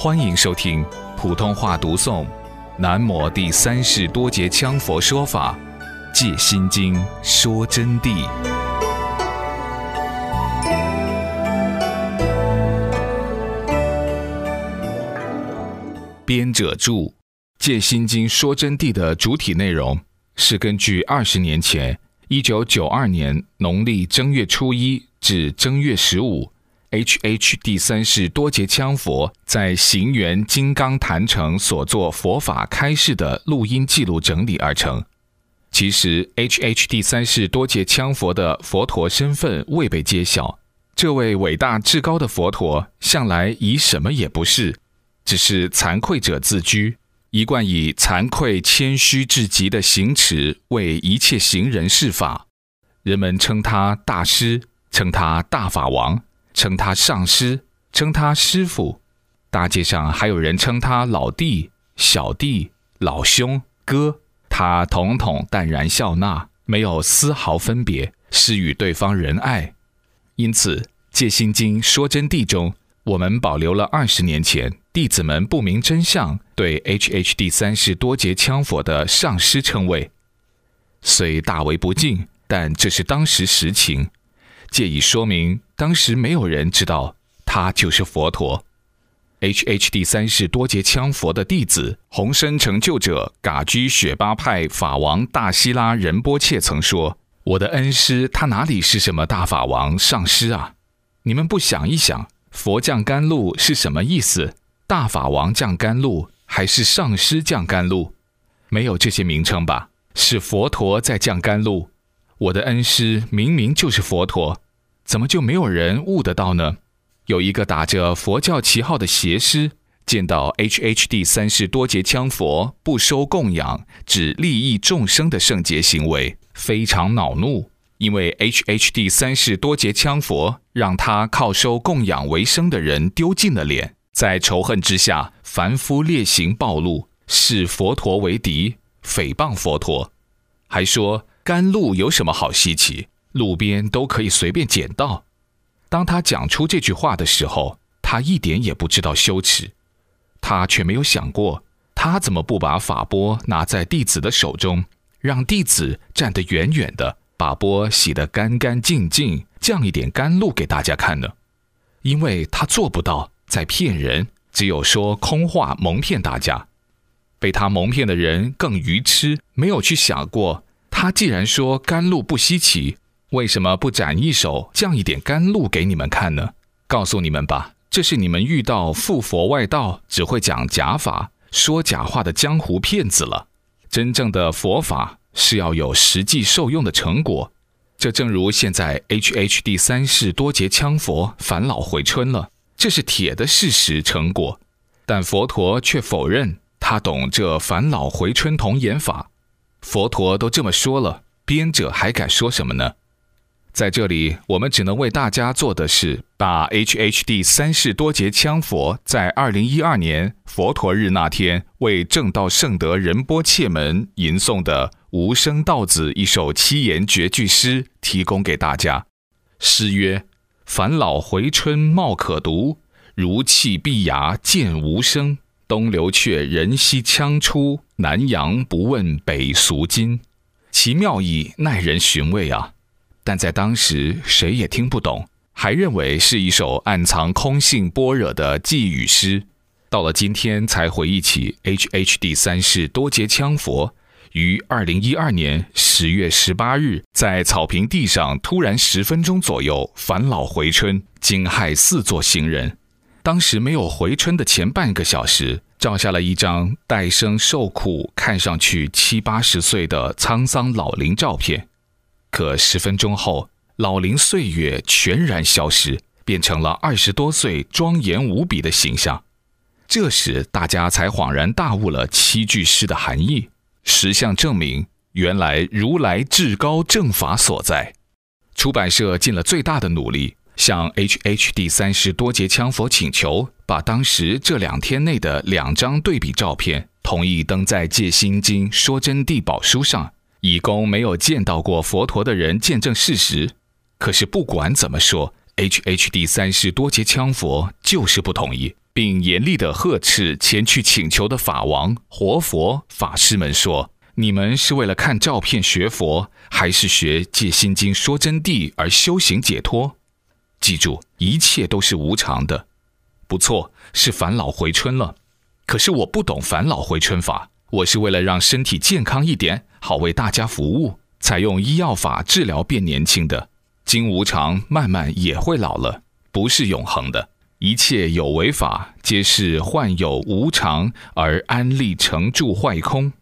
欢迎收听普通话读诵《南摩第三世多杰羌佛说法戒心经说真谛》。编者注：《戒心经说真谛》的主体内容是根据二十年前（一九九二年农历正月初一至正月十五）。H H 第三世多杰羌佛在行源金刚坛城所作佛法开示的录音记录整理而成。其实，H H 第三世多杰羌佛的佛陀身份未被揭晓。这位伟大至高的佛陀向来以什么也不是，只是惭愧者自居，一贯以惭愧谦虚至极的行持为一切行人示法。人们称他大师，称他大法王。称他上师，称他师傅，大街上还有人称他老弟、小弟、老兄、哥，他统统淡然笑纳，没有丝毫分别，施与对方仁爱。因此，《戒心经说真谛》中，我们保留了二十年前弟子们不明真相对 H H 第三世多杰羌佛的上师称谓，虽大为不敬，但这是当时实情。借以说明，当时没有人知道他就是佛陀。H H 第三世多杰羌佛的弟子红身成就者噶居雪巴派法王大希拉仁波切曾说：“我的恩师，他哪里是什么大法王上师啊？你们不想一想，佛降甘露是什么意思？大法王降甘露，还是上师降甘露？没有这些名称吧？是佛陀在降甘露。”我的恩师明明就是佛陀，怎么就没有人悟得到呢？有一个打着佛教旗号的邪师，见到 H H D 三世多杰羌佛不收供养，只利益众生的圣洁行为，非常恼怒。因为 H H D 三世多杰羌佛让他靠收供养为生的人丢尽了脸，在仇恨之下，凡夫劣行暴露，视佛陀为敌，诽谤佛陀，还说。甘露有什么好稀奇？路边都可以随便捡到。当他讲出这句话的时候，他一点也不知道羞耻。他却没有想过，他怎么不把法钵拿在弟子的手中，让弟子站得远远的，把钵洗得干干净净，降一点甘露给大家看呢？因为他做不到，在骗人，只有说空话蒙骗大家。被他蒙骗的人更愚痴，没有去想过。他既然说甘露不稀奇，为什么不展一手降一点甘露给你们看呢？告诉你们吧，这是你们遇到附佛外道、只会讲假法、说假话的江湖骗子了。真正的佛法是要有实际受用的成果。这正如现在 H H 第三世多劫羌佛返老回春了，这是铁的事实成果。但佛陀却否认他懂这返老回春童言法。佛陀都这么说了，编者还敢说什么呢？在这里，我们只能为大家做的是，把 H H D 三世多杰羌佛在二零一二年佛陀日那天为正道圣德仁波切门吟诵的《无声道子》一首七言绝句诗提供给大家。诗曰：“返老回春貌可读，如泣碧崖见无声。东流却人兮羌出。”南阳不问北俗今，其妙意耐人寻味啊！但在当时谁也听不懂，还认为是一首暗藏空性般若的寄语诗。到了今天才回忆起 HHD 三世多杰羌佛于二零一二年十月十八日在草坪地上突然十分钟左右返老回春，惊骇四座行人。当时没有回春的前半个小时。照下了一张代生受苦、看上去七八十岁的沧桑老龄照片，可十分钟后，老龄岁月全然消失，变成了二十多岁庄严无比的形象。这时，大家才恍然大悟了七句诗的含义。实相证明，原来如来至高正法所在。出版社尽了最大的努力。向 H H 第三世多杰羌佛请求，把当时这两天内的两张对比照片同意登在《戒心经说真谛宝书》上，以供没有见到过佛陀的人见证事实。可是不管怎么说，HHD 三世多杰羌佛就是不同意，并严厉地呵斥前去请求的法王、活佛、法师们说：“你们是为了看照片学佛，还是学借心经说真谛而修行解脱？记住，一切都是无常的。不错，是返老回春了。可是我不懂返老回春法，我是为了让身体健康一点，好为大家服务，采用医药法治疗变年轻的。经无常，慢慢也会老了。”不是永恒的，一切有为法皆是幻有无常而安立成住坏空。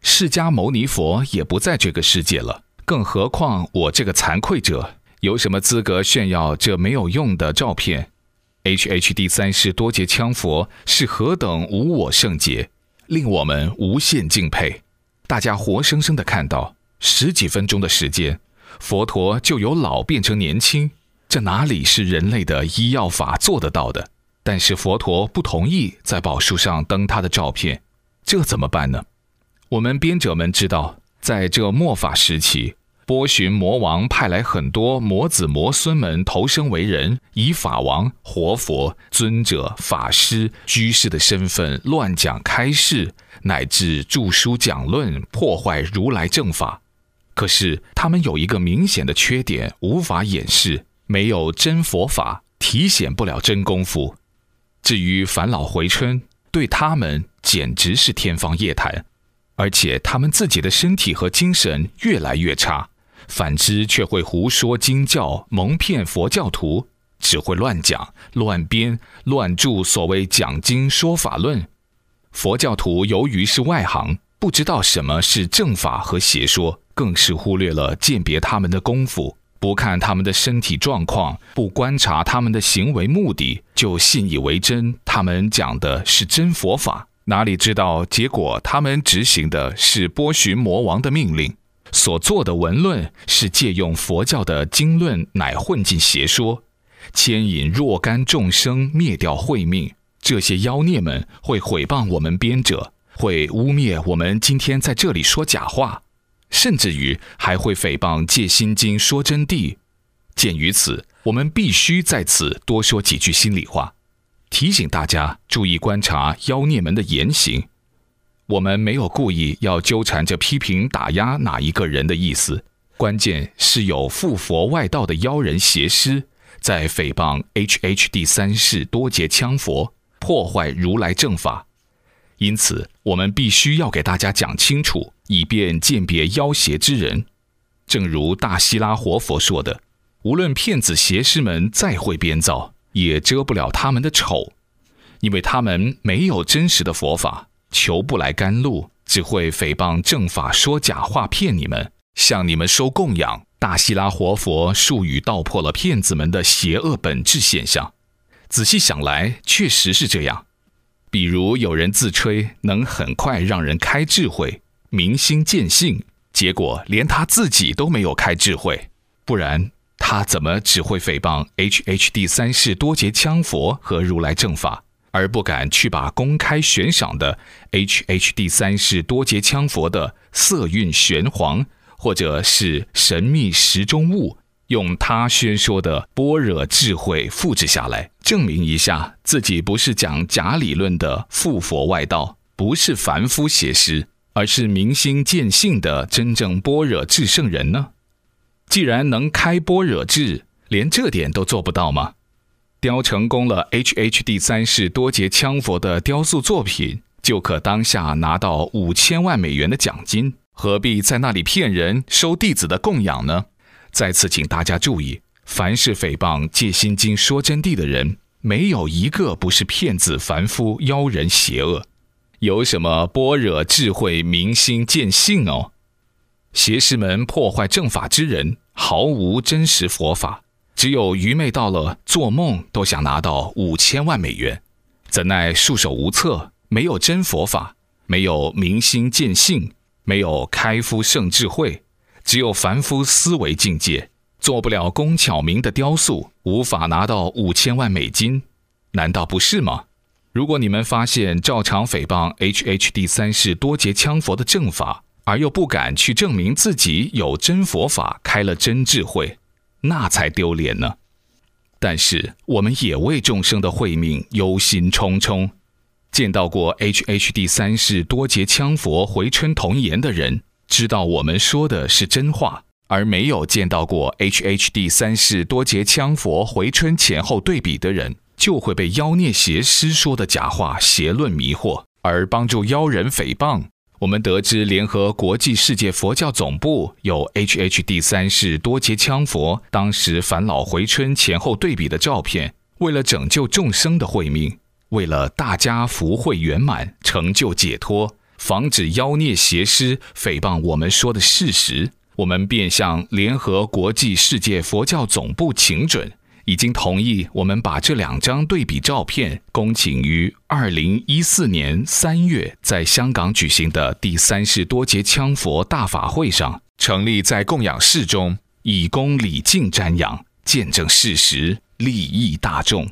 释迦牟尼佛也不在这个世界了，更何况我这个惭愧者，有什么资格炫耀这没有用的照片？H H D 三世多劫羌佛是何等无我圣洁，令我们无限敬佩。大家活生生的看到，十几分钟的时间，佛陀就由老变成年轻。这哪里是人类的医药法做得到的？但是佛陀不同意在宝树上登他的照片，这怎么办呢？我们编者们知道，在这末法时期，波旬魔王派来很多魔子魔孙们投生为人，以法王、活佛、尊者、法师、居士的身份乱讲开示，乃至著书讲论，破坏如来正法。可是他们有一个明显的缺点，无法掩饰。没有真佛法，体显不了真功夫。至于返老回春，对他们简直是天方夜谭，而且他们自己的身体和精神越来越差，反之却会胡说经教，蒙骗佛教徒，只会乱讲、乱编、乱著所谓讲经说法论。佛教徒由于是外行，不知道什么是正法和邪说，更是忽略了鉴别他们的功夫。不看他们的身体状况，不观察他们的行为目的，就信以为真。他们讲的是真佛法，哪里知道结果？他们执行的是波旬魔王的命令，所做的文论是借用佛教的经论，乃混进邪说，牵引若干众生灭掉慧命。这些妖孽们会毁谤我们编者，会污蔑我们今天在这里说假话。甚至于还会诽谤《戒心经》说真谛。鉴于此，我们必须在此多说几句心里话，提醒大家注意观察妖孽们的言行。我们没有故意要纠缠着批评打压哪一个人的意思，关键是有附佛外道的妖人邪师在诽谤 H H 第三世多劫羌佛，破坏如来正法。因此，我们必须要给大家讲清楚。以便鉴别妖邪之人，正如大希拉活佛说的：“无论骗子邪师们再会编造，也遮不了他们的丑，因为他们没有真实的佛法，求不来甘露，只会诽谤正法，说假话骗你们，向你们收供养。”大希拉活佛术语道破了骗子们的邪恶本质现象。仔细想来，确实是这样。比如有人自吹能很快让人开智慧。明心见性，结果连他自己都没有开智慧，不然他怎么只会诽谤 HHD 三世多劫羌佛和如来正法，而不敢去把公开悬赏的 H H 第三世多劫羌佛的色蕴玄黄，或者是神秘时中物，用他宣说的般若智慧复制下来，证明一下自己不是讲假理论的附佛外道，不是凡夫邪师。而是明心见性的真正般若智圣人呢？既然能开般若智，连这点都做不到吗？雕成功了，H H D 三世多劫羌佛的雕塑作品，就可当下拿到五千万美元的奖金，何必在那里骗人收弟子的供养呢？再次请大家注意，凡是诽谤戒心经说真谛的人，没有一个不是骗子、凡夫、妖人、邪恶。有什么般若智慧明心见性哦？邪师们破坏正法之人，毫无真实佛法，只有愚昧到了做梦都想拿到五千万美元，怎奈束手无策，没有真佛法，没有明心见性，没有开夫圣智慧，只有凡夫思维境界，做不了工巧明的雕塑，无法拿到五千万美金，难道不是吗？如果你们发现照常诽谤 HHD 三世多劫羌佛的正法，而又不敢去证明自己有真佛法，开了真智慧，那才丢脸呢。但是我们也为众生的慧命忧心忡忡。见到过 H H D 三世多劫羌佛回春童颜的人，知道我们说的是真话；而没有见到过 H H D 三世多劫羌佛回春前后对比的人，就会被妖孽邪师说的假话邪论迷惑，而帮助妖人诽谤。我们得知，联合国际世界佛教总部有 H H D 三世多杰羌佛当时返老回春前后对比的照片。为了拯救众生的慧命，为了大家福慧圆满、成就解脱，防止妖孽邪师诽谤我们说的事实，我们便向联合国际世界佛教总部请准。已经同意，我们把这两张对比照片恭请于二零一四年三月在香港举行的第三世多杰羌佛大法会上，成立在供养室中，以供礼敬瞻仰，见证事实，利益大众。